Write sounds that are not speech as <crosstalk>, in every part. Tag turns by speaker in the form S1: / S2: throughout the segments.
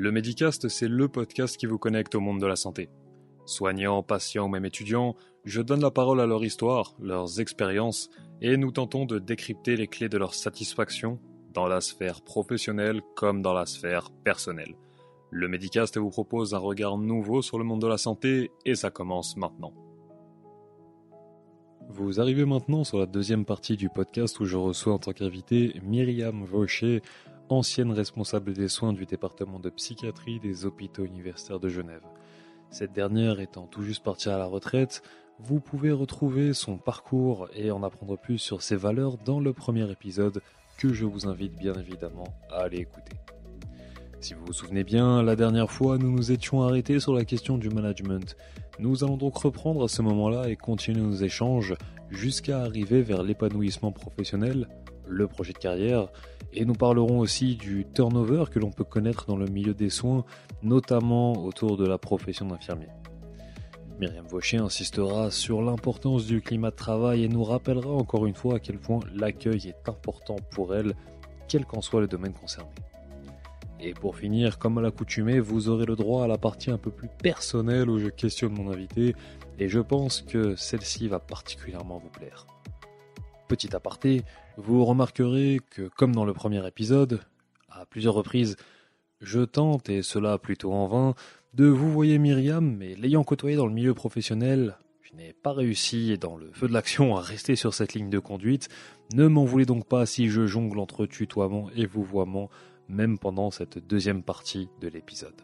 S1: Le Medicast, c'est le podcast qui vous connecte au monde de la santé. Soignants, patients ou même étudiants, je donne la parole à leur histoire, leurs expériences, et nous tentons de décrypter les clés de leur satisfaction dans la sphère professionnelle comme dans la sphère personnelle. Le Medicast vous propose un regard nouveau sur le monde de la santé et ça commence maintenant. Vous arrivez maintenant sur la deuxième partie du podcast où je reçois en tant qu'invité Myriam Vaucher, ancienne responsable des soins du département de psychiatrie des hôpitaux universitaires de Genève. Cette dernière étant tout juste partie à la retraite, vous pouvez retrouver son parcours et en apprendre plus sur ses valeurs dans le premier épisode que je vous invite bien évidemment à aller écouter. Si vous vous souvenez bien, la dernière fois, nous nous étions arrêtés sur la question du management. Nous allons donc reprendre à ce moment-là et continuer nos échanges jusqu'à arriver vers l'épanouissement professionnel, le projet de carrière, et nous parlerons aussi du turnover que l'on peut connaître dans le milieu des soins, notamment autour de la profession d'infirmier. Myriam Vaucher insistera sur l'importance du climat de travail et nous rappellera encore une fois à quel point l'accueil est important pour elle, quel qu'en soit le domaine concerné. Et pour finir, comme à l'accoutumée, vous aurez le droit à la partie un peu plus personnelle où je questionne mon invité, et je pense que celle-ci va particulièrement vous plaire. Petit aparté, vous remarquerez que, comme dans le premier épisode, à plusieurs reprises, je tente, et cela plutôt en vain, de vous voyer Myriam, mais l'ayant côtoyé dans le milieu professionnel, je n'ai pas réussi dans le feu de l'action à rester sur cette ligne de conduite. Ne m'en voulez donc pas si je jongle entre tutoiement et vouvoiement, même pendant cette deuxième partie de l'épisode.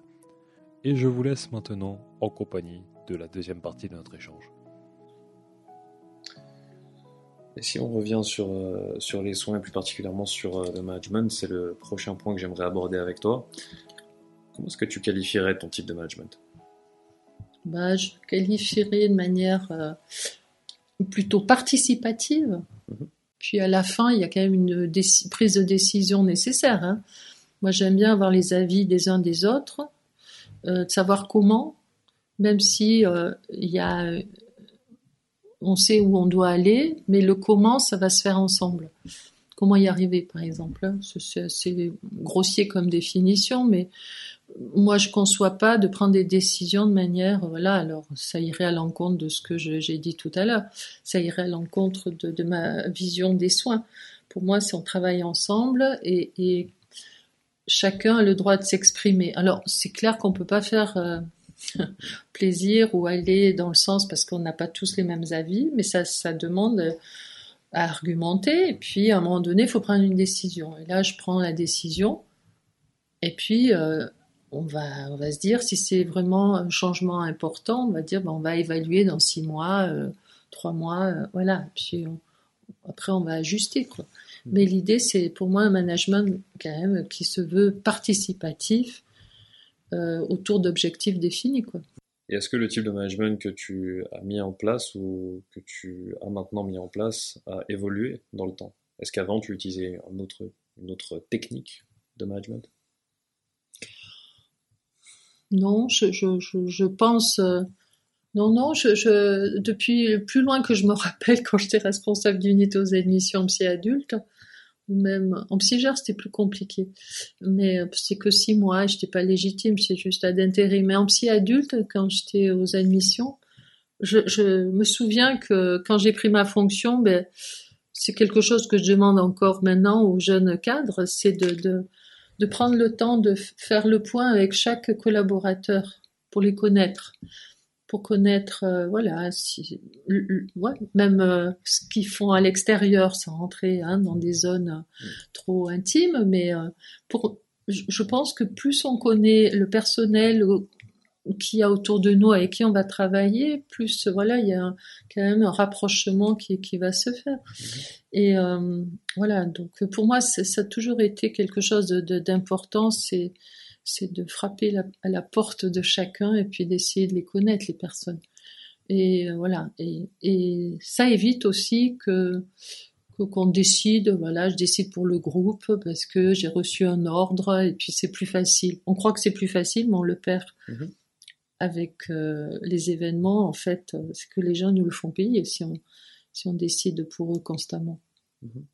S1: Et je vous laisse maintenant en compagnie de la deuxième partie de notre échange.
S2: Et si on revient sur, euh, sur les soins, et plus particulièrement sur euh, le management, c'est le prochain point que j'aimerais aborder avec toi. Comment est-ce que tu qualifierais ton type de management?
S3: Bah, Je qualifierais de manière euh, plutôt participative. Mhm. Puis à la fin, il y a quand même une prise de décision nécessaire. Hein. Moi, j'aime bien avoir les avis des uns des autres, de savoir comment, même si il y a on sait où on doit aller, mais le comment, ça va se faire ensemble. Comment y arriver, par exemple hein, C'est assez grossier comme définition, mais moi, je ne conçois pas de prendre des décisions de manière, voilà, alors ça irait à l'encontre de ce que j'ai dit tout à l'heure, ça irait à l'encontre de, ma vision des soins. Pour moi, c'est on travaille ensemble et, chacun a le droit de s'exprimer. Alors, c'est clair qu'on peut pas faire euh, <laughs> plaisir ou aller dans le sens parce qu'on n'a pas tous les mêmes avis, mais ça, ça demande à argumenter. Et puis, à un moment donné, il faut prendre une décision. Et là, je prends la décision. Et puis, euh, on, va, on va se dire, si c'est vraiment un changement important, on va dire, ben, on va évaluer dans six mois, euh, trois mois, euh, voilà. Puis, après, on va ajuster, quoi. Mais l'idée, c'est pour moi un management quand même qui se veut participatif euh, autour d'objectifs définis. Quoi.
S2: Et est-ce que le type de management que tu as mis en place ou que tu as maintenant mis en place a évolué dans le temps? Est-ce qu'avant tu utilisais un autre, une autre technique de management?
S3: Non, je, je, je, pense. Euh, non, non, depuis plus loin que je me <laughs> rappelle, quand j'étais responsable d'unité aux admissions psy adultes, ou même en psygère c'était plus compliqué. Mais euh, c'est que six mois j'étais pas légitime. C'est juste à d'intérim mais en psy adulte quand j'étais aux admissions je, me souviens que quand j'ai pris ma fonction ben c'est quelque chose que je demande encore maintenant aux jeunes cadres c'est de de prendre le temps de faire le point avec chaque collaborateur pour les connaître pour connaître, euh, voilà, si, même euh, ce qu'ils font à l'extérieur sans rentrer hein, dans des zones mm. trop intimes. Mais euh, pour, je pense que plus on connaît le personnel qui a autour de nous, avec qui on va travailler, plus voilà, il y a quand même un rapprochement qui, qui va se faire. Mm-hmm. Et voilà, donc pour moi, ça a toujours été quelque chose d'important. De, c'est c'est de frapper à la porte de chacun et puis d'essayer de les connaître, les personnes. Et euh, voilà. Et, ça évite aussi que qu'on décide, voilà, je décide pour le groupe parce que j'ai reçu un ordre et puis c'est plus facile. On croit que c'est plus facile, mais on le perd. Mhm. Avec euh, les événements, en fait, c'est que les gens nous le font payer si on, si on décide pour eux constamment. Mhm.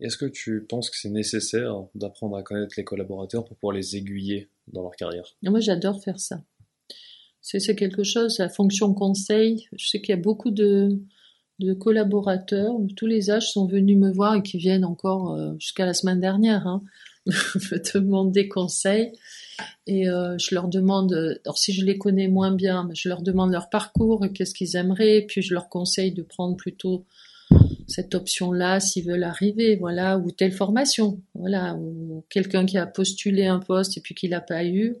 S2: Est-ce que tu penses que c'est nécessaire d'apprendre à connaître les collaborateurs pour pouvoir les aiguiller dans leur carrière?
S3: Moi, j'adore faire ça. C'est quelque chose, la fonction conseil. Je sais qu'il y a beaucoup de, collaborateurs tous les âges sont venus me voir et qui viennent encore euh, jusqu'à la semaine dernière hein, <laughs> me demander conseil. Et euh, je leur demande, alors si je les connais moins bien, je leur demande leur parcours, qu'est-ce qu'ils aimeraient, puis je leur conseille de prendre plutôt cette option-là s'ils veulent arriver, voilà, ou telle formation, voilà, ou quelqu'un qui a postulé un poste et puis qui l'a pas eu.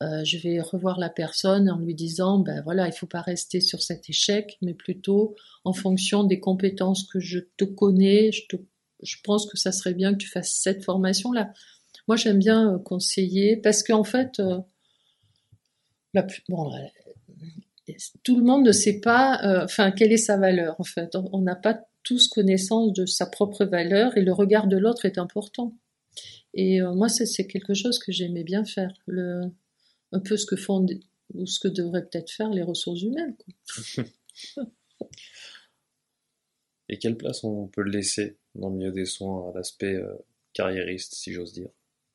S3: Euh, je vais revoir la personne en lui disant, ben voilà, il faut pas rester sur cet échec, mais plutôt en fonction des compétences que je te connais, je, pense que ça serait bien que tu fasses cette formation-là. Moi, j'aime bien euh, conseiller parce qu'en fait, euh, la tout le monde ne sait pas, enfin, quelle est sa valeur. En fait, on n'a pas tous connaissance de sa propre valeur et le regard de l'autre est important. Et moi, c'est quelque chose que j'aimais bien faire. Le, un peu ce que font ou ce que devraient peut-être faire les ressources humaines. <laughs>
S2: Et quelle place on peut laisser dans le milieu des soins à l'aspect euh, carriériste, si j'ose dire?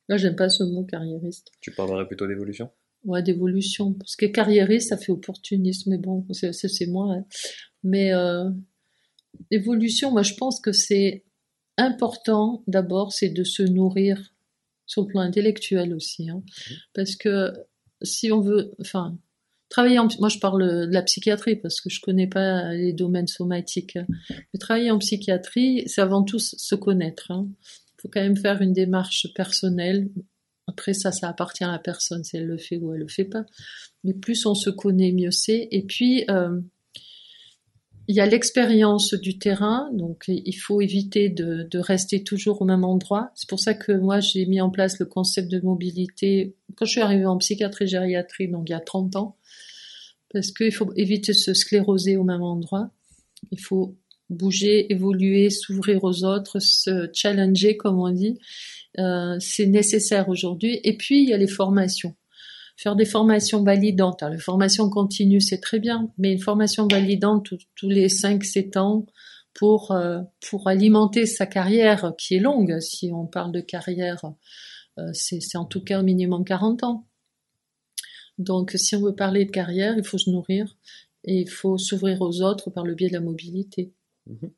S3: Là, j'aime pas ce mot carriériste.
S2: Tu parlerais plutôt d'évolution?
S3: Ouais, d'évolution. Parce que carriériste, ça fait opportuniste, mais bon, c'est moi. Hein. Mais euh, évolution, moi, je pense que c'est important, d'abord, c'est de se nourrir sur le plan intellectuel aussi. Hein. Parce que si on veut, enfin, travailler en, moi je parle de la psychiatrie parce que je connais pas les domaines somatiques. Mais travailler en psychiatrie, c'est avant tout se connaître. Il hein. faut quand même faire une démarche personnelle. Après ça, ça appartient à la personne si elle le fait ou elle le fait pas. Mais plus on se connaît, mieux c'est. Et puis, euh, il y a l'expérience du terrain, donc il faut éviter de, rester toujours au même endroit. C'est pour ça que moi j'ai mis en place le concept de mobilité quand je suis arrivée en psychiatrie gériatrie, donc il y a 30 ans, parce qu'il faut éviter de se scléroser au même endroit. Il faut bouger, évoluer, s'ouvrir aux autres, se challenger comme on dit. Euh, c'est nécessaire aujourd'hui. Et puis il y a les formations faire des formations validantes. Alors, les formations continues, c'est très bien, mais une formation validante tous les 5-7 ans pour, euh, pour alimenter sa carrière, qui est longue, si on parle de carrière, euh, c'est en tout cas au minimum 40 ans. Donc, si on veut parler de carrière, il faut se nourrir et il faut s'ouvrir aux autres par le biais de la mobilité.
S2: Mhm.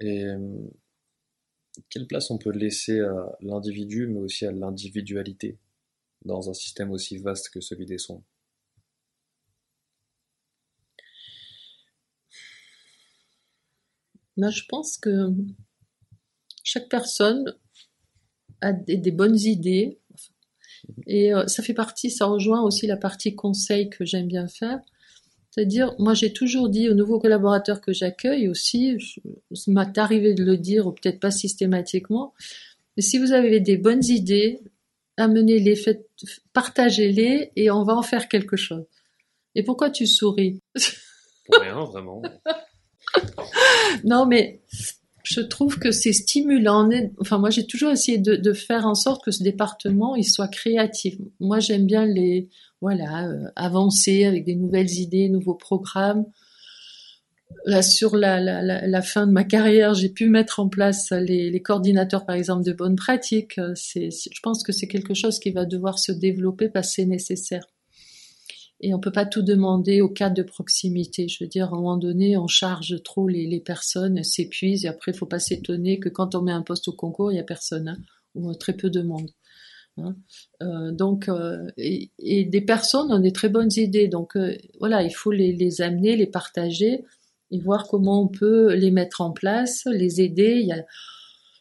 S2: Et euh, quelle place on peut laisser à l'individu, mais aussi à l'individualité dans un système aussi vaste que celui des soins
S3: Moi, je pense que chaque personne a des, bonnes idées. Et euh, ça fait partie, ça rejoint aussi la partie conseil que j'aime bien faire. C'est-à-dire, moi j'ai toujours dit aux nouveaux collaborateurs que j'accueille aussi, ça m'est arrivé de le dire, ou peut-être pas systématiquement, mais si vous avez des bonnes idées, amenez-les, partagez-les et on va en faire quelque chose. Et pourquoi tu souris?
S2: Pour rien, vraiment. <laughs>
S3: non, mais je trouve que c'est stimulant. Enfin, moi, j'ai toujours essayé de, faire en sorte que ce département, il soit créatif. Moi, j'aime bien les, voilà, euh, avancer avec des nouvelles idées, nouveaux programmes là sur la, fin de ma carrière, j'ai pu mettre en place les, coordinateurs, par exemple, de bonnes pratiques. Je pense que c'est quelque chose qui va devoir se développer parce que c'est nécessaire. Et on peut pas tout demander au cadre de proximité. Je veux dire, à un moment donné, on charge trop les, les personnes, s'épuisent, et après, il faut pas s'étonner que quand on met un poste au concours, il y a personne, hein, ou très peu de monde. Hein. Euh, donc, euh, et, des personnes ont des très bonnes idées. Donc, euh, voilà, il faut les, amener, les partager et voir comment on peut les mettre en place, les aider.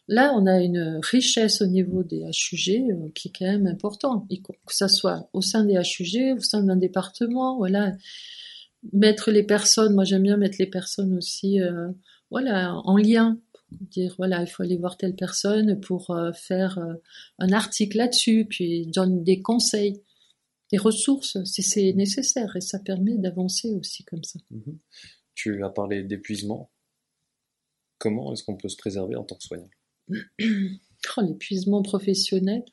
S3: Là, on a une richesse au niveau des HUG euh, qui est quand même important, que ça soit au sein des HUG, au sein d'un département, voilà. Mettre les personnes, moi j'aime bien mettre les personnes aussi, euh, voilà, en lien. Dire voilà, il faut aller voir telle personne pour euh, faire un article là-dessus, puis donne des conseils, des ressources si c'est nécessaire, et ça permet d'avancer aussi comme ça.
S2: Mm-hmm. Tu as parlé d'épuisement. Comment est-ce qu'on peut se préserver en tant que soignant?
S3: Oh, L'épuisement professionnel.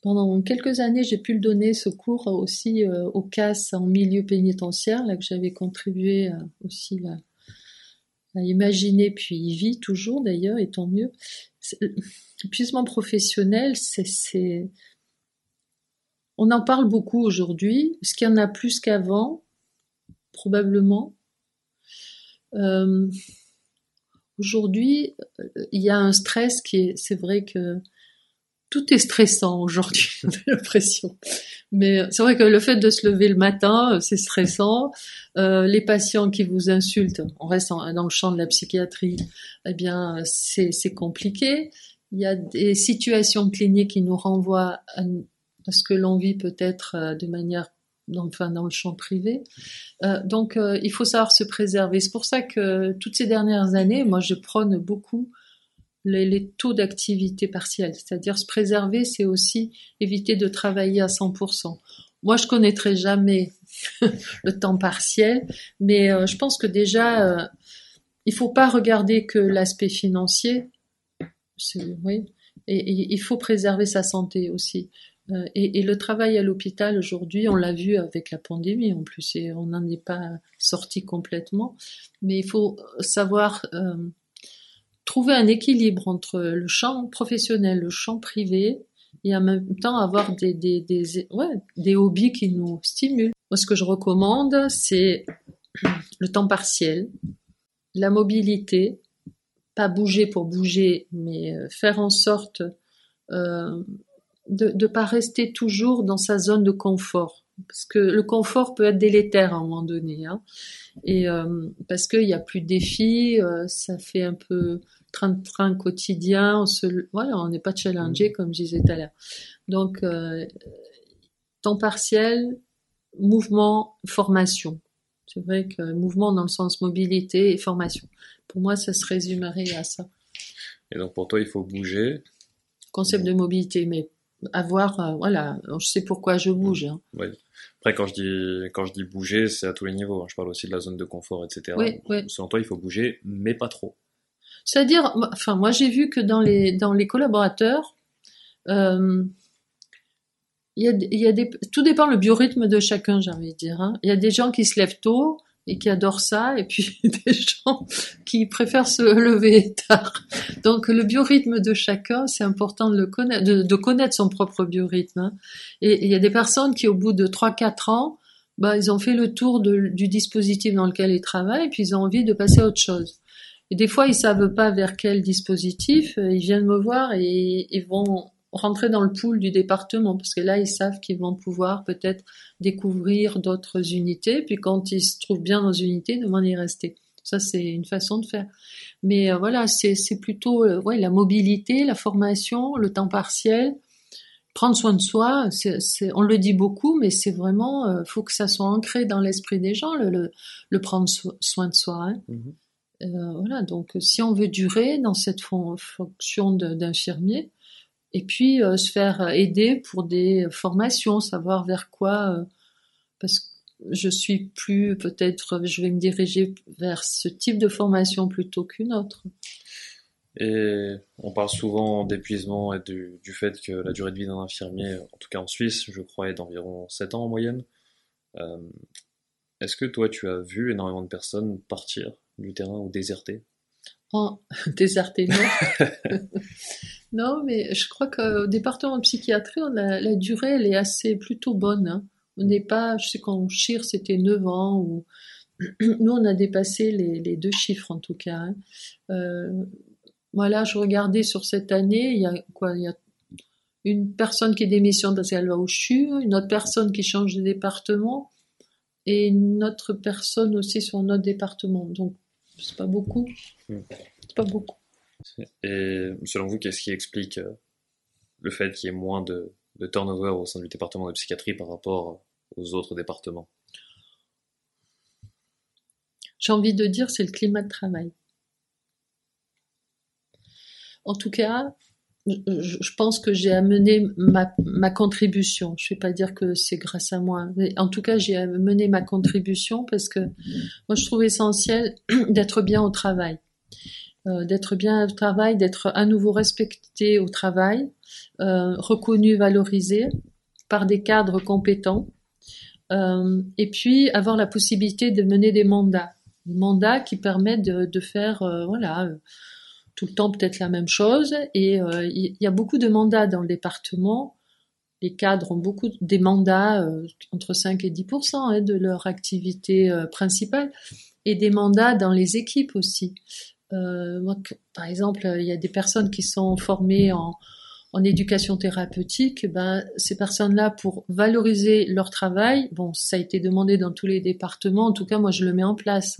S3: Pendant quelques années, j'ai pu le donner ce cours aussi euh, au CAS en milieu pénitentiaire, là que j'avais contribué euh, aussi à imaginer, puis il vit toujours d'ailleurs, et tant mieux. L'épuisement professionnel, c'est, on en parle beaucoup aujourd'hui. Est-ce qu'il y en a plus qu'avant Probablement. Euh, aujourd'hui, il y a un stress qui est, c'est vrai que tout est stressant aujourd'hui, <laughs> j'ai l'impression. Mais c'est vrai que le fait de se lever le matin, c'est stressant. Euh, les patients qui vous insultent, on reste dans le champ de la psychiatrie, eh bien, c'est compliqué. Il y a des situations cliniques qui nous renvoient à, ce que l'on vit peut-être euh, de manière dans le champ privé. Euh, donc euh, il faut savoir se préserver. C'est pour ça que toutes ces dernières années, moi je prône beaucoup les, taux d'activité partielle. C'est-à-dire se préserver, c'est aussi éviter de travailler à 100%. Moi je connaîtrai jamais <laughs> le temps partiel, mais euh, je pense que déjà il faut pas regarder que l'aspect financier. Oui, et, il faut préserver sa santé aussi. Euh, et, le travail à l'hôpital aujourd'hui, on l'a vu avec la pandémie en plus, et on n'en est pas sorti complètement. Mais il faut savoir euh, trouver un équilibre entre le champ professionnel, le champ privé, et en même temps avoir des, des, des, ouais, des hobbies qui nous stimulent. Moi, ce que je recommande, c'est le temps partiel, la mobilité, pas bouger pour bouger, mais euh, faire en sorte euh, de ne pas rester toujours dans sa zone de confort. Parce que le confort peut être délétère à un moment donné. Hein. Et euh, parce qu'il n'y a plus de défis, euh, ça fait un peu train-train quotidien. On se, voilà, on n'est pas challengé, mmh. comme je disais tout à l'heure. Donc, euh, temps partiel, mouvement, formation. C'est vrai que mouvement dans le sens mobilité et formation. Pour moi, ça se résumerait à ça.
S2: Et donc pour toi, il faut bouger.
S3: Concept de mobilité, mais avoir, euh, voilà, je sais pourquoi je bouge. Hein.
S2: Oui. Après, quand je dis quand je dis bouger, c'est à tous les niveaux. Hein. Je parle aussi de la zone de confort, etc.
S3: Oui, oui.
S2: Selon toi, il faut bouger, mais pas trop.
S3: C'est-à-dire, enfin, moi, j'ai vu que dans les dans les collaborateurs, euh, il y a, il y a des, tout dépend le biorhythme de chacun, j'ai envie de dire. Hein. Il y a des gens qui se lèvent tôt, et qui adorent ça, et puis <laughs> des gens qui préfèrent se lever tard. Donc le biorhythme de chacun, c'est important de connaître, de, connaître son propre biorhythme. Hein. Et il y a des personnes qui, au bout de 3-4 ans, bah, ils ont fait le tour du dispositif dans lequel ils travaillent, puis ils ont envie de passer à autre chose. Et des fois, ils savent pas vers quel dispositif, euh, ils viennent me voir et ils vont rentrer dans le pool du département parce que là ils savent qu'ils vont pouvoir peut-être découvrir d'autres unités puis quand ils se trouvent bien dans une unité de y rester. Ça c'est une façon de faire. Mais euh, voilà c'est c'est plutôt euh, ouais la mobilité la formation le temps partiel prendre soin de soi c'est c'est on le dit beaucoup mais c'est vraiment euh, faut que ça soit ancré dans l'esprit des gens le le, prendre soin de soi hein. mmh voilà donc si on veut durer dans cette fonction d'infirmier et puis euh, se faire aider pour des formations, savoir vers quoi, euh, parce que je suis plus peut-être, je vais me diriger vers ce type de formation plutôt qu'une autre.
S2: Et on parle souvent d'épuisement et du, fait que la durée de vie d'un infirmier, en tout cas en Suisse, je crois, est d'environ 7 ans en moyenne. Euh, Est-ce que toi, tu as vu énormément de personnes partir du terrain ou déserter? <laughs>
S3: Oh, déserter, non. <laughs> Non, mais je crois qu'au département de psychiatrie, la, la, durée, elle est assez plutôt bonne. Hein. On n'est pas, je sais qu'en Chire, c'était 9 ans, ou <clears throat> nous, on a dépassé les, les deux chiffres en tout cas. Hein. Euh, voilà, je regardais sur cette année, il y a quoi Il y a une personne qui est démission parce qu'elle va au CHU, une autre personne qui change de département, et une autre personne aussi sur notre département. Donc, c'est pas beaucoup. Hmm. C'est pas beaucoup.
S2: Et selon vous, qu'est-ce qui explique euh, le fait qu'il y ait moins de, turnover au sein du département de psychiatrie par rapport aux autres départements?
S3: J'ai envie de dire, c'est le climat de travail. En tout cas, je pense que j'ai amené ma, contribution. Je ne vais pas dire que c'est grâce à moi, mais en tout cas, j'ai amené ma contribution parce que moi, je trouve essentiel <clears throat> d'être bien au travail. Euh, d'être bien au travail, d'être à nouveau respecté au travail, euh, reconnu, valorisé par des cadres compétents, euh, et puis avoir la possibilité de mener des mandats. mandats qui permettent de, faire, voilà, tout le temps peut-être la même chose. Et il y, a beaucoup de mandats dans le département. Les cadres ont beaucoup des mandats entre 5 et 10% hein, de leur activité principale et des mandats dans les équipes aussi. par exemple, il y a des personnes qui sont formées en, en éducation thérapeutique, ben, ces personnes-là, pour valoriser leur travail, bon, ça a été demandé dans tous les départements, en tout cas, moi, je le mets en place.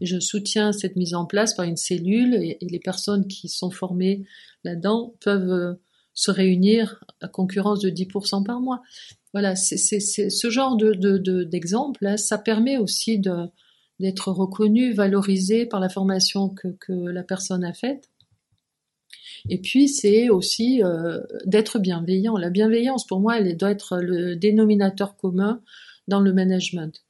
S3: Et je soutiens cette mise en place par une cellule et, les personnes qui sont formées là-dedans peuvent euh, se réunir à concurrence de 10% par mois. Voilà, c'est ce genre de d'exemple, de, ça permet aussi de d'être reconnu, valorisé par la formation que, que la personne a faite et puis c'est aussi euh, d'être bienveillant. La bienveillance, pour moi, elle doit être le dénominateur commun dans le management.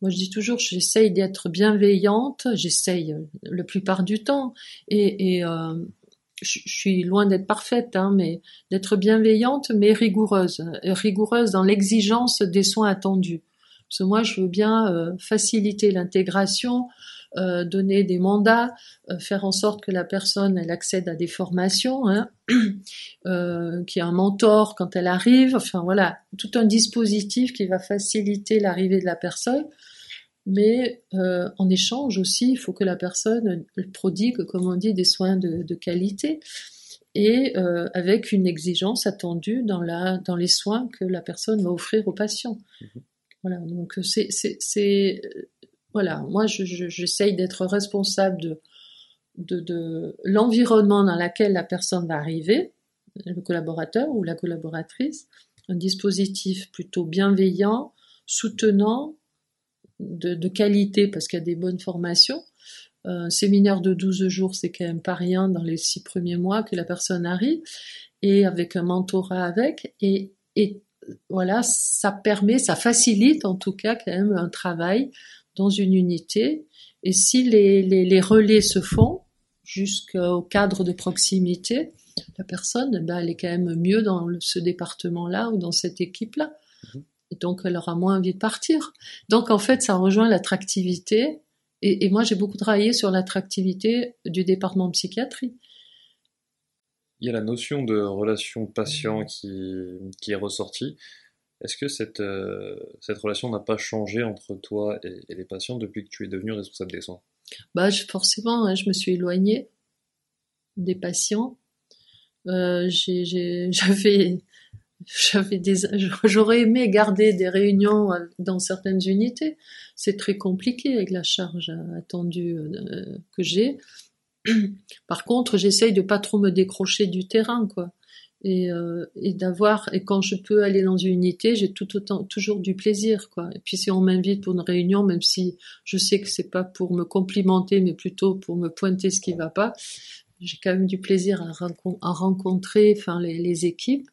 S3: Moi, je dis toujours, j'essaye d'être bienveillante, j'essaye la plupart du temps, et, euh, je, suis loin d'être parfaite, hein, mais d'être bienveillante, mais rigoureuse, rigoureuse dans l'exigence des soins attendus. Parce que moi, je veux bien euh, faciliter l'intégration, euh, donner des mandats, euh, faire en sorte que la personne elle accède à des formations, hein, <clears throat> euh, qu'il y a un mentor quand elle arrive, enfin voilà, tout un dispositif qui va faciliter l'arrivée de la personne. Mais euh, en échange aussi, il faut que la personne prodigue, comme on dit, des soins de, de qualité et euh, avec une exigence attendue dans, la, dans les soins que la personne va offrir aux patients. Mmh voilà, donc c'est voilà, moi j'essaye d'être responsable de, l'environnement dans lequel la personne va arriver, le collaborateur ou la collaboratrice, un dispositif plutôt bienveillant, soutenant, de, qualité parce qu'il y a des bonnes formations. Un séminaire de 12 jours, c'est quand même pas rien dans les six premiers mois que la personne arrive, et avec un mentorat avec, et, et voilà, ça permet, ça facilite en tout cas quand même un travail dans une unité. Et si les, les, les relais se font jusqu'au cadre de proximité, la personne, ben, elle est quand même mieux dans ce département-là ou dans cette équipe-là. Mhm. Et donc, elle aura moins envie de partir. Donc, en fait, ça rejoint l'attractivité. Et, et, moi, j'ai beaucoup travaillé sur l'attractivité du département de psychiatrie.
S2: Il y a la notion de relation patient qui, qui est ressortie. Est-ce que cette, euh, cette relation n'a pas changé entre toi et, les patients depuis que tu es devenu responsable des soins?
S3: Bah, Forcément, hein, je me suis éloignée des patients. Euh, <laughs> j'aurais aimé garder des réunions dans certaines unités. C'est très compliqué avec la charge attendue euh, que j'ai. <clears throat> Par contre, j'essaye de pas trop me décrocher du terrain, et, euh, et d'avoir et quand je peux aller dans une unité j'ai tout autant toujours du plaisir quoi. Et puis si on m'invite pour une réunion même si je sais que c'est pas pour me complimenter mais plutôt pour me pointer ce qui va pas j'ai quand même du plaisir à, rencontrer enfin les, les, équipes.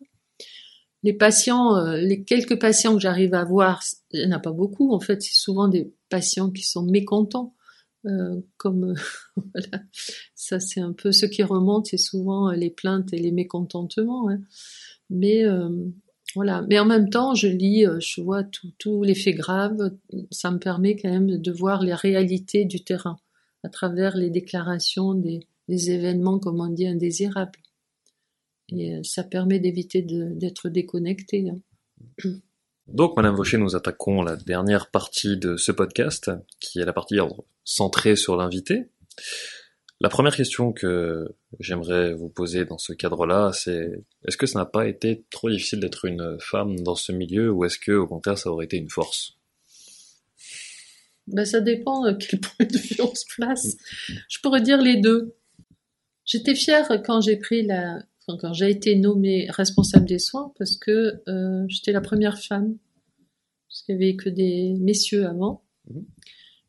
S3: Les patients euh, les quelques patients que j'arrive à voir il n'y en a pas beaucoup en fait. C'est souvent des patients qui sont mécontents euh, comme <laughs> voilà, ça c'est un peu ce qui remonte, c'est souvent euh, les plaintes et les mécontentements. Hein. Mais euh, voilà, mais en même temps, je lis, je vois tous les faits graves. Ça me permet quand même de voir les réalités du terrain à travers les déclarations des, des événements, comme on dit, indésirables. Et ça permet d'éviter d'être déconnecté. Hein.
S2: Donc, Madame Vaucher, nous attaquons la dernière partie de ce podcast, qui est la partie centrée sur l'invité. La première question que j'aimerais vous poser dans ce cadre-là, c'est est-ce que ça n'a pas été trop difficile d'être une femme dans ce milieu, ou est-ce que, au contraire, ça aurait été une force?
S3: Ben, ça dépend à quel point de vue on se place. Je pourrais dire les deux. J'étais fière quand j'ai pris la, j'ai été nommée responsable des soins parce que euh, j'étais la première femme, parce qu'il n'y avait que des messieurs avant. Mhm.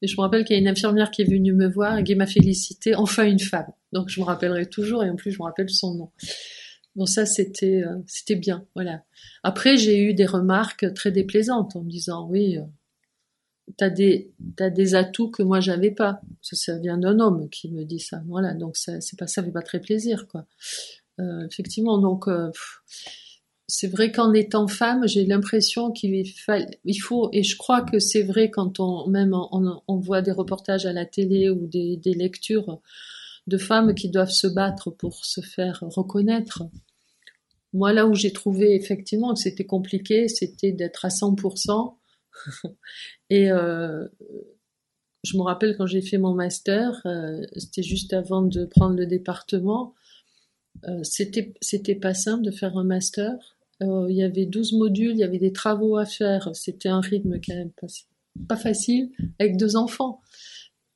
S3: Et je me rappelle qu'il y a une infirmière qui est venue me voir et qui m'a félicité, enfin une femme. Donc je me rappellerai toujours et en plus je me rappelle son nom. Bon ça c'était euh, c'était bien, voilà. Après j'ai eu des remarques très déplaisantes en me disant oui, euh, t'as des t'as des atouts que moi j'avais pas. Ça, ça vient d'un homme qui me dit ça, voilà. Donc ça c'est pas ça fait pas très plaisir quoi. Euh, effectivement, donc euh, c'est vrai qu'en étant femme, j'ai l'impression qu'il il faut, et je crois que c'est vrai quand on, même on, voit des reportages à la télé ou des, lectures de femmes qui doivent se battre pour se faire reconnaître. Moi, là où j'ai trouvé effectivement que c'était compliqué, c'était d'être à 100%. <laughs> et euh, je me rappelle quand j'ai fait mon master, c'était juste avant de prendre le département. Euh, c'était c'était pas simple de faire un master. Euh, il y avait 12 modules, il y avait des travaux à faire. C'était un rythme quand même pas, pas facile avec deux enfants.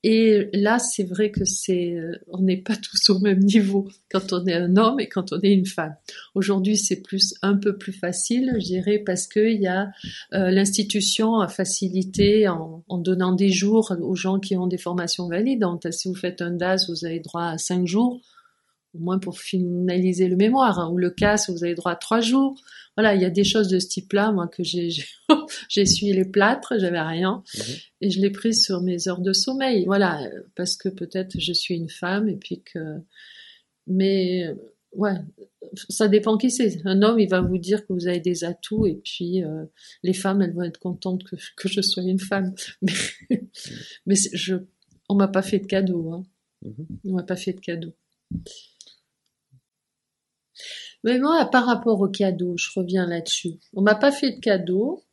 S3: Et là, c'est vrai que c'est, euh, on n'est pas tous au même niveau quand on est un homme et quand on est une femme. Aujourd'hui, c'est plus un peu plus facile, je dirais, parce qu'il y a l'institution a facilité en, en, donnant des jours aux gens qui ont des formations valides. Donc, si vous faites un DAS, vous avez droit à cinq jours, au moins pour finaliser le mémoire, hein, ou le CAS, vous avez droit à trois jours voilà, il y a des choses de ce type-là, moi, que j'ai, j'ai <laughs> essuyé les plâtres, j'avais rien, mhm. et je l'ai prise sur mes heures de sommeil. Voilà, parce que peut-être je suis une femme, et puis que, mais, ouais, ça dépend qui c'est. Un homme, il va vous dire que vous avez des atouts, et puis euh, les femmes, elles vont être contentes que, <laughs> que je sois une femme. <laughs> Mais, mais je, on m'a pas fait de cadeau. Hein. Mhm. On m'a pas fait de cadeau. Mais moi, par rapport au cadeau, je reviens là-dessus. On m'a pas fait de cadeau,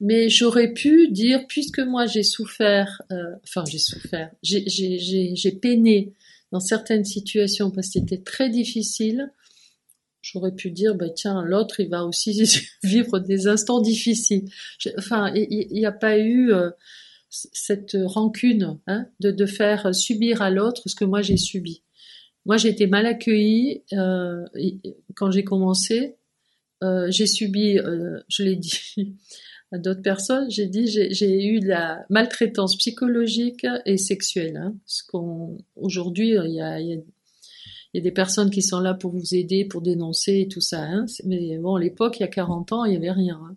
S3: mais j'aurais pu dire, puisque moi j'ai souffert, euh, enfin j'ai souffert, j'ai peiné dans certaines situations parce que c'était très difficile. J'aurais pu dire, bah tiens, l'autre il va aussi <laughs> vivre des instants difficiles. Enfin, il n'y a pas eu euh, cette rancune hein, de, de faire subir à l'autre ce que moi j'ai subi. Moi, j'ai été mal accueillie euh, quand j'ai commencé. Euh, j'ai subi, euh, je l'ai dit <laughs> à d'autres personnes, j'ai dit j'ai eu de la maltraitance psychologique et sexuelle. Hein, aujourd'hui, il y a, des personnes qui sont là pour vous aider, pour dénoncer et tout ça. Hein, mais bon, à l'époque, il y a 40 ans, il y avait rien. Hein.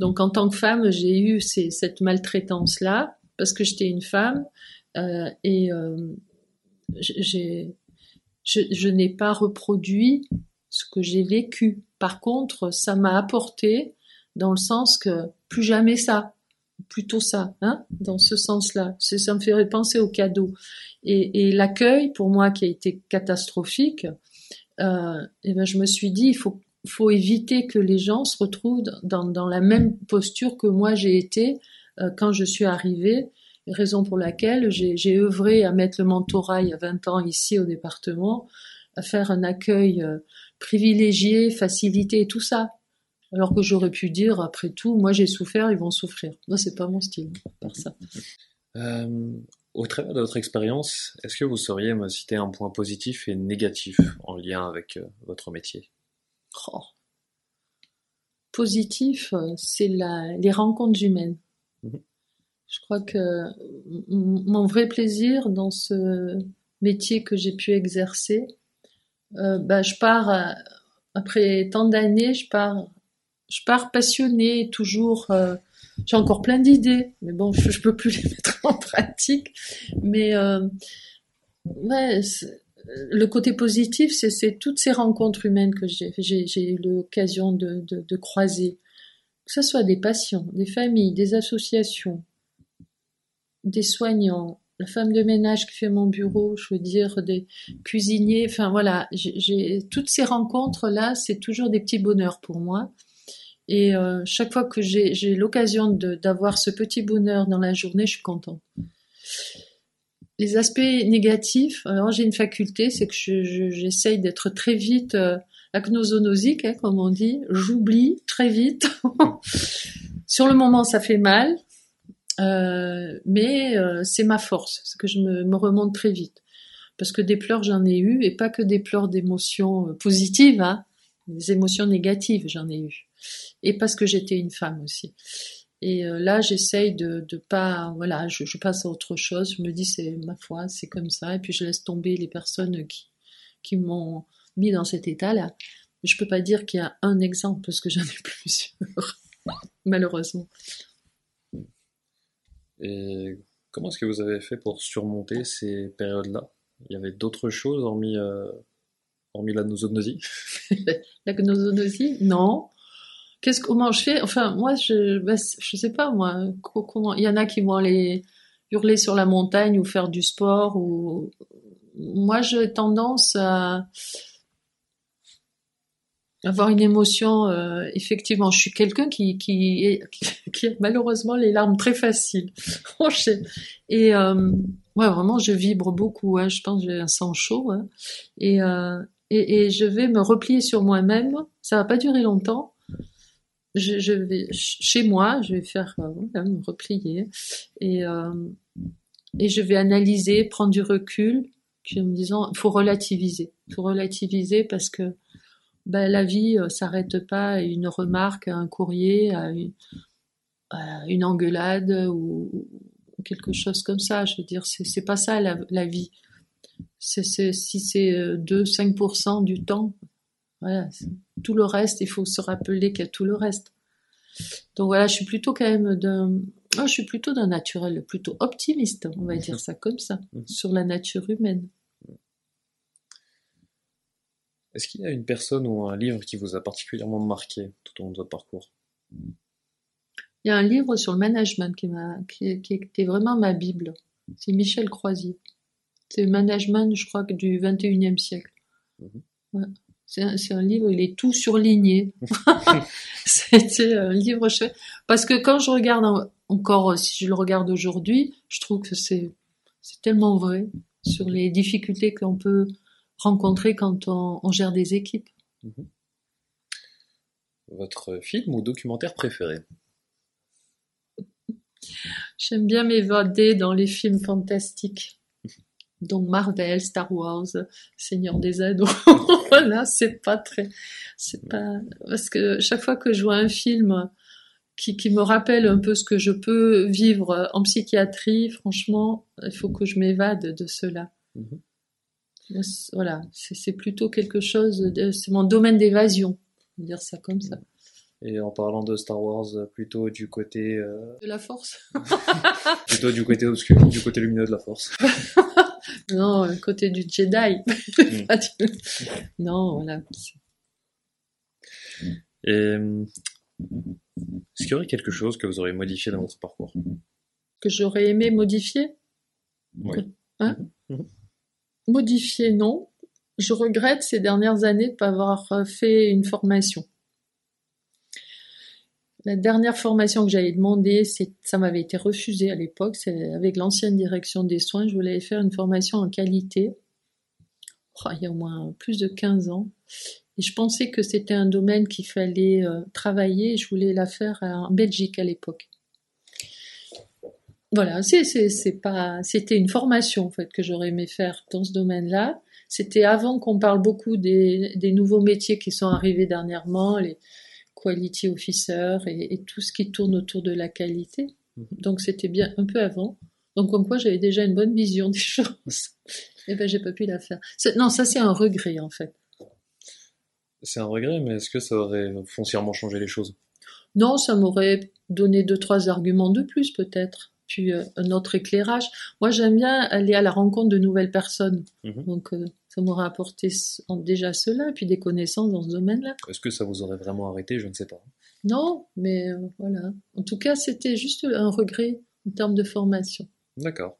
S3: Donc, en tant que femme, j'ai eu cette maltraitance-là parce que j'étais une femme et j'ai je, n'ai pas reproduit ce que j'ai vécu. Par contre, ça m'a apporté dans le sens que plus jamais ça, plutôt ça, hein, dans ce sens-là. Ça me fait penser au cadeau. Et, l'accueil, pour moi, qui a été catastrophique, euh, et eh ben, je me suis dit, il faut, faut éviter que les gens se retrouvent dans, dans la même posture que moi j'ai été euh, quand je suis arrivée raison pour laquelle j'ai œuvré à mettre le mentorat il y a 20 ans ici au département, à faire un accueil euh, privilégié, facilité, tout ça. Alors que j'aurais pu dire, après tout, moi j'ai souffert, ils vont souffrir. Moi, c'est pas mon style, par ça.
S2: Euh, au travers de votre expérience, est-ce que vous sauriez me citer un point positif et négatif en lien avec euh, votre métier?
S3: Oh. Positif, c'est les rencontres humaines. Je crois que mon vrai plaisir dans ce métier que j'ai pu exercer, euh, bah, je pars euh, après tant d'années, je pars, je pars passionnée, toujours. Euh, j'ai encore plein d'idées, mais bon, <laughs> je, peux plus les mettre en pratique. Mais ouais, le côté positif, c'est toutes ces rencontres humaines que j'ai eu l'occasion de, de, de croiser, que ce soit des patients, des familles, des associations, des soignants, la femme de ménage qui fait mon bureau, je veux dire des cuisiniers, enfin voilà, j'ai toutes ces rencontres là, c'est toujours des petits bonheurs pour moi. Et euh, chaque fois que j'ai l'occasion d'avoir ce petit bonheur dans la journée, je suis contente. Les aspects négatifs, alors j'ai une faculté, c'est que j'essaye je, d'être très vite euh, hein, comme on dit. J'oublie très vite. <laughs> Sur le moment, ça fait mal. Euh, mais euh, c'est ma force, c'est que je me, me, remonte très vite. Parce que des pleurs, j'en ai eu, et pas que des pleurs d'émotions euh, positives, hein, des émotions négatives, j'en ai eu. Et parce que j'étais une femme aussi. Et là, j'essaye de, de pas, voilà, je, je, passe à autre chose. Je me dis, c'est ma foi, c'est comme ça. Et puis je laisse tomber les personnes qui, qui m'ont mis dans cet état-là. Je peux pas dire qu'il y a un exemple parce que j'en ai <laughs> plusieurs, malheureusement.
S2: Et comment est-ce que vous avez fait pour surmonter ces périodes-là? Il y avait d'autres choses hormis, euh, hormis la nosognosie? <laughs>
S3: La gnosonosie Non. Qu'est-ce comment je fais? Enfin, moi, je, je sais pas moi. Comment Il y en a qui vont aller hurler sur la montagne ou faire du sport ou moi, j'ai tendance à avoir une émotion. Euh, effectivement, je suis quelqu'un qui qui, est, qui <laughs> a malheureusement les larmes très faciles. <laughs> et euh, ouais, vraiment, je vibre beaucoup. Hein, je pense que j'ai un sang chaud. Hein, et, euh, et, et je vais me replier sur moi-même. Ça va pas durer longtemps. Je, je vais chez moi, je vais faire euh, me replier et euh, et je vais analyser, prendre du recul, puis en me disant, faut relativiser, faut relativiser parce que ben, la vie euh, s'arrête pas à une remarque, à un courrier, à une, à une engueulade ou, quelque chose comme ça. Je veux dire, c'est, pas ça la, la vie. Si c'est 2-5% du temps, voilà, tout le reste, il faut se rappeler qu'il y a tout le reste. Donc voilà, je suis plutôt quand même d'un, oh, je suis plutôt d'un naturel, plutôt optimiste, on va dire ça comme ça, sur la nature humaine.
S2: Est-ce qu'il y a une personne ou un livre qui vous a particulièrement marqué tout au long de votre parcours?
S3: Il y a un livre sur le management qui, m'a, qui, qui était vraiment ma Bible. C'est Michel Croisier. C'est le management, je crois, du 21e siècle. Mhm. Ouais. C'est un, c'est un, livre, il est tout surligné. <laughs> C'était un livre chouette. Parce que quand je regarde encore, si je le regarde aujourd'hui, je trouve que c'est, c'est tellement vrai sur les difficultés qu'on peut rencontrer quand on, on gère des équipes.
S2: Mhm. Votre film ou documentaire préféré?
S3: J'aime bien m'évader dans les films fantastiques. Donc Marvel, Star Wars, Seigneur des Anneaux. <laughs> voilà, c'est pas très, c'est pas parce que chaque fois que je vois un film qui, qui, me rappelle un peu ce que je peux vivre en psychiatrie, franchement, il faut que je m'évade de cela. Mhm. Voilà, c'est plutôt quelque chose, c'est mon domaine d'évasion, on dire ça comme ça.
S2: Et en parlant de Star Wars, plutôt du côté... Euh...
S3: De la force <laughs>
S2: Plutôt du côté obscur, du côté lumineux de la force. <laughs>
S3: non, le côté du Jedi. Mm. <laughs> non, voilà.
S2: Et est-ce qu'il y aurait quelque chose que vous auriez modifié dans votre parcours?
S3: Que j'aurais aimé modifier?
S2: Oui.
S3: Hein? Mm -hmm. Modifier, non. Je regrette ces dernières années de ne pas avoir fait une formation. La dernière formation que j'avais demandé, ça m'avait été refusé à l'époque, c'est avec l'ancienne direction des soins, je voulais faire une formation en qualité, oh, il y a au moins plus de 15 ans, et je pensais que c'était un domaine qu'il fallait euh, travailler, je voulais la faire en Belgique à l'époque. Voilà, c'est c'est pas c'était une formation en fait que j'aurais aimé faire dans ce domaine-là. C'était avant qu'on parle beaucoup des, des nouveaux métiers qui sont arrivés dernièrement, les quality officers et, et tout ce qui tourne autour de la qualité. Donc c'était bien un peu avant. Donc comme quoi j'avais déjà une bonne vision des <laughs> choses. Et ben j'ai pas pu la faire. Non, ça c'est un regret en fait.
S2: C'est un regret, mais est-ce que ça aurait foncièrement changé les choses?
S3: Non, ça m'aurait donné deux trois arguments de plus peut-être puis euh, un autre éclairage. Moi, j'aime bien aller à la rencontre de nouvelles personnes. Mmh. Donc, euh, ça m'aurait apporté déjà cela, puis des connaissances dans ce domaine-là.
S2: Est-ce que ça vous aurait vraiment arrêté? Je ne sais pas.
S3: Non, mais euh, voilà. En tout cas, c'était juste un regret en termes de formation.
S2: D'accord.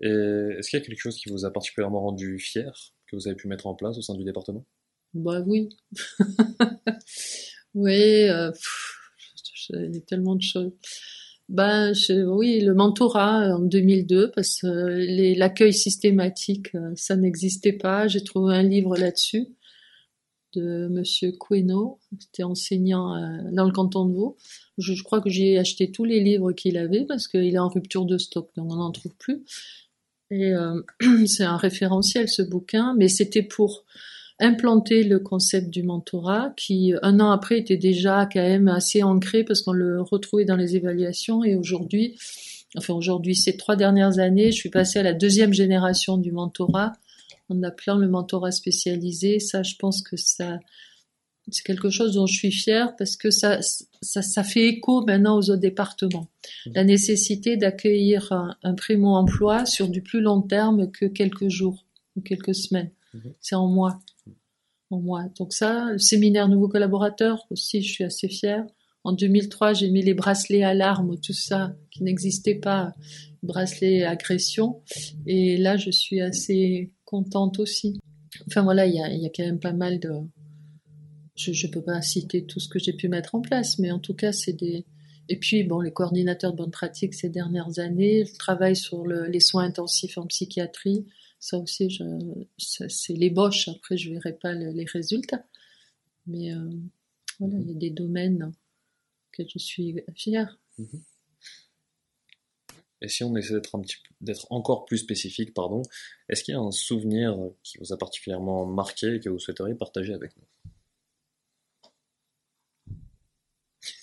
S2: Et est-ce qu'il y a quelque chose qui vous a particulièrement rendu fier, que vous avez pu mettre en place au sein du département?
S3: Bah oui. <laughs> oui, il y a tellement de choses. Ben oui, le mentorat en 2002 parce que l'accueil systématique euh, ça n'existait pas. J'ai trouvé un livre là-dessus de Monsieur Queno, c'était enseignant euh, dans le canton de Vaud. Je, crois que j'ai acheté tous les livres qu'il avait parce qu'il est en rupture de stock, donc on n'en trouve plus. Et euh, <clears throat> c'est un référentiel ce bouquin, mais c'était pour implanter le concept du mentorat qui, un an après, était déjà quand même assez ancré parce qu'on le retrouvait dans les évaluations et aujourd'hui, enfin aujourd'hui, ces trois dernières années, je suis passée à la deuxième génération du mentorat en appelant le mentorat spécialisé. Ça, je pense que ça, c'est quelque chose dont je suis fière parce que ça, ça, ça fait écho maintenant aux autres départements. Mmh. La nécessité d'accueillir un, un primo-emploi sur du plus long terme que quelques jours ou quelques semaines. Mhm. C'est en moi. En moi. Donc ça, le séminaire nouveaux collaborateurs aussi, je suis assez fière. En 2003, j'ai mis les bracelets alarmes, tout ça qui n'existait pas, bracelets agression. Et là, je suis assez contente aussi. Enfin voilà, il y a, quand même pas mal de. Je ne peux pas citer tout ce que j'ai pu mettre en place, mais en tout cas, c'est des. Et puis, bon, les coordinateurs de bonne pratique ces dernières années, le travail sur le, les soins intensifs en psychiatrie, ça aussi, je, c'est l'ébauche. Après, je verrai pas les résultats. Mais euh, voilà, il y a des domaines que je suis fière.
S2: Mhm. Et si on essaie d'être un petit d'être encore plus spécifique, pardon, est-ce qu'il y a un souvenir qui vous a particulièrement marqué et que vous souhaiteriez partager avec nous?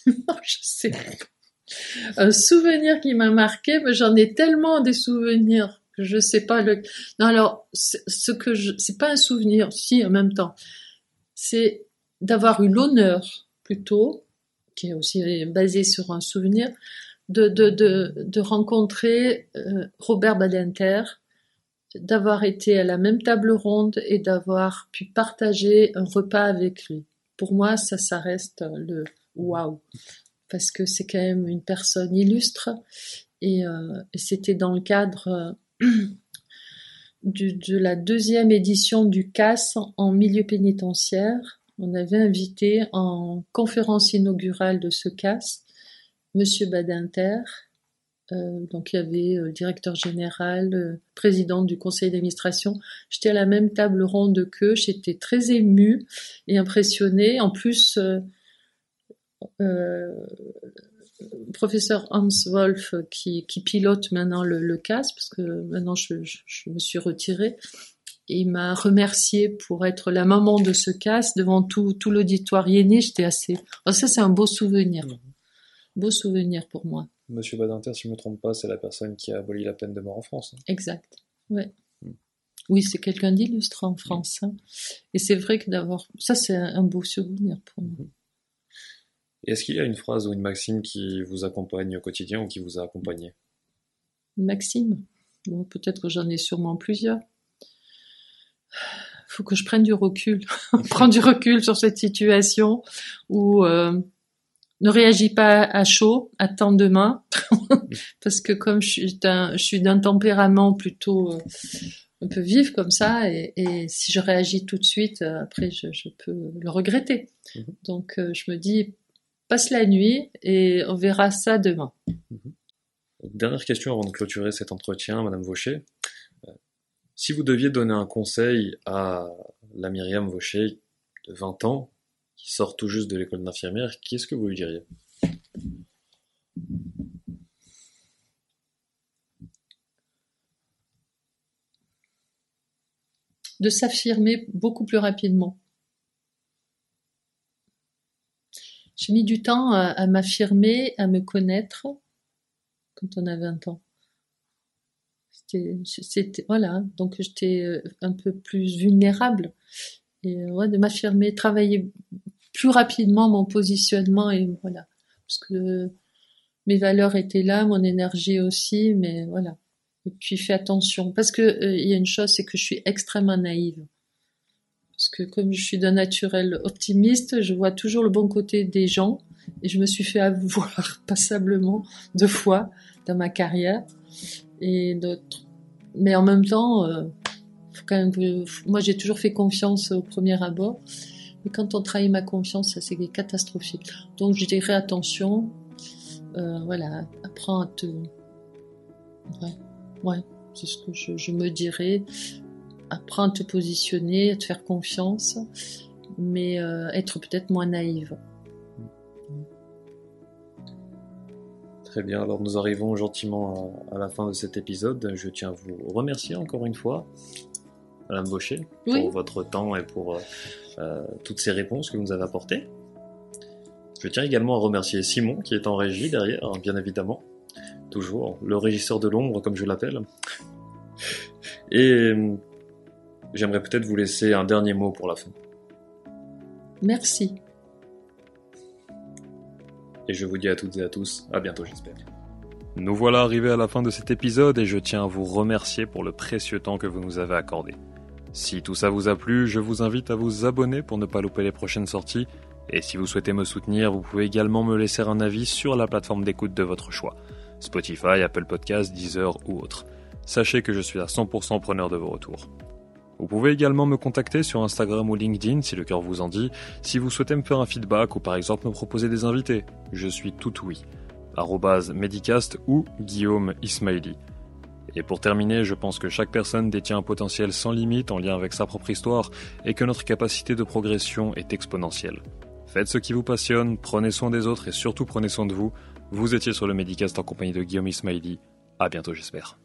S2: <laughs>
S3: Je sais. Un souvenir qui m'a marqué, mais j'en ai tellement des souvenirs je sais pas le. Non, alors ce que je, c'est pas un souvenir, si en même temps, c'est d'avoir eu l'honneur plutôt qui est aussi basé sur un souvenir, de, de, de, rencontrer euh, Robert Badinter, d'avoir été à la même table ronde et d'avoir pu partager un repas avec lui. Pour moi, ça, ça reste le waouh, parce que c'est quand même une personne illustre et, euh, c'était dans le cadre euh, <clears throat> de la deuxième édition du CAS en milieu pénitentiaire on avait invité en conférence inaugurale de ce CAS Monsieur Badinter, euh, donc il y avait le directeur général, le président du conseil d'administration. J'étais à la même table ronde qu'eux, j'étais très émue et impressionnée. En plus, euh, euh, professeur Hans Wolf qui, pilote maintenant le, le CAS, parce que maintenant je, je me suis retirée, il m'a remercié pour être la maman de ce casse devant tout, tout l'auditoire yéné. J'étais assez. Ça, c'est un beau souvenir. Mhm. Beau souvenir pour moi.
S2: Monsieur Badinter, si je ne me trompe pas, c'est la personne qui a aboli la peine de mort en France. Hein.
S3: Exact. Ouais. Mhm. Oui, c'est quelqu'un d'illustre en France. Hein. Et c'est vrai que d'avoir. Ça, c'est un beau souvenir pour moi.
S2: Est-ce qu'il y a une phrase ou une maxime qui vous accompagne au quotidien ou qui vous a accompagné?
S3: Une maxime? Bon, Peut-être que j'en ai sûrement plusieurs. Faut que je prenne du recul, <laughs> prendre du recul sur cette situation où euh, ne réagis pas à chaud, attends demain, <laughs> parce que comme je suis d'un, je suis d'un tempérament plutôt euh, un peu vif comme ça, et, et, si je réagis tout de suite, euh, après je, je peux le regretter. Mhm. Donc euh, je me dis, passe la nuit et on verra ça demain.
S2: Mhm. Dernière question avant de clôturer cet entretien, Madame Vaucher. Si vous deviez donner un conseil à la Myriam Vaucher de 20 ans, qui sort tout juste de l'école d'infirmière, qu'est-ce que vous lui diriez?
S3: De s'affirmer beaucoup plus rapidement. J'ai mis du temps à, à m'affirmer, à me connaître quand on a 20 ans c'était voilà. Donc j'étais euh, un peu plus vulnérable. Et euh, ouais, de m'affirmer travailler plus rapidement mon positionnement et voilà. Parce que mes valeurs étaient là mon énergie aussi mais voilà. Et puis fais attention. Parce que euh, il y a une chose c'est que je suis extrêmement naïve parce que comme je suis d'un naturel optimiste je vois toujours le bon côté des gens et je me suis fait avoir <laughs> passablement deux fois dans ma carrière et d'autres. Mais en même temps, euh, faut quand même moi j'ai toujours fait confiance au premier abord. Mais quand on trahit ma confiance, ça c'est catastrophique. Donc je dirais attention, euh, voilà, apprends à te, ouais, ouais, c'est ce que je, me dirais. Apprends à te positionner, à te faire confiance, mais euh, être peut-être moins naïve.
S2: Très bien, alors nous arrivons gentiment à, la fin de cet épisode. Je tiens à vous remercier encore une fois, Madame Baucher, pour votre temps et pour euh, euh, toutes ces réponses que vous nous avez apportées. Je tiens également à remercier Simon qui est en régie derrière, hein, bien évidemment. Toujours le régisseur de l'ombre, comme je l'appelle. Et j'aimerais peut-être vous laisser un dernier mot pour la fin.
S3: Merci
S2: et je vous dis à toutes et à tous, à bientôt j'espère.
S1: Nous voilà arrivés à la fin de cet épisode et je tiens à vous remercier pour le précieux temps que vous nous avez accordé.
S2: Si tout ça vous a plu, je vous invite à vous abonner pour ne pas louper les prochaines sorties. Et si vous souhaitez me soutenir, vous pouvez également me laisser un avis sur la plateforme d'écoute de votre choix. Spotify, Apple Podcasts, Deezer ou autre. Sachez que je suis à 100% preneur de vos retours. Vous pouvez également me contacter sur Instagram ou LinkedIn si le cœur vous en dit, si vous souhaitez me faire un feedback ou par exemple me proposer des invités. Je suis tout oui. Medicast ou Guillaume Ismaili. Et pour terminer, je pense que chaque personne détient un potentiel sans limite en lien avec sa propre histoire et que notre capacité de progression est exponentielle. Faites ce qui vous passionne, prenez soin des autres et surtout prenez soin de vous. Vous étiez sur le Medicast en compagnie de Guillaume Ismaili. À bientôt, j'espère.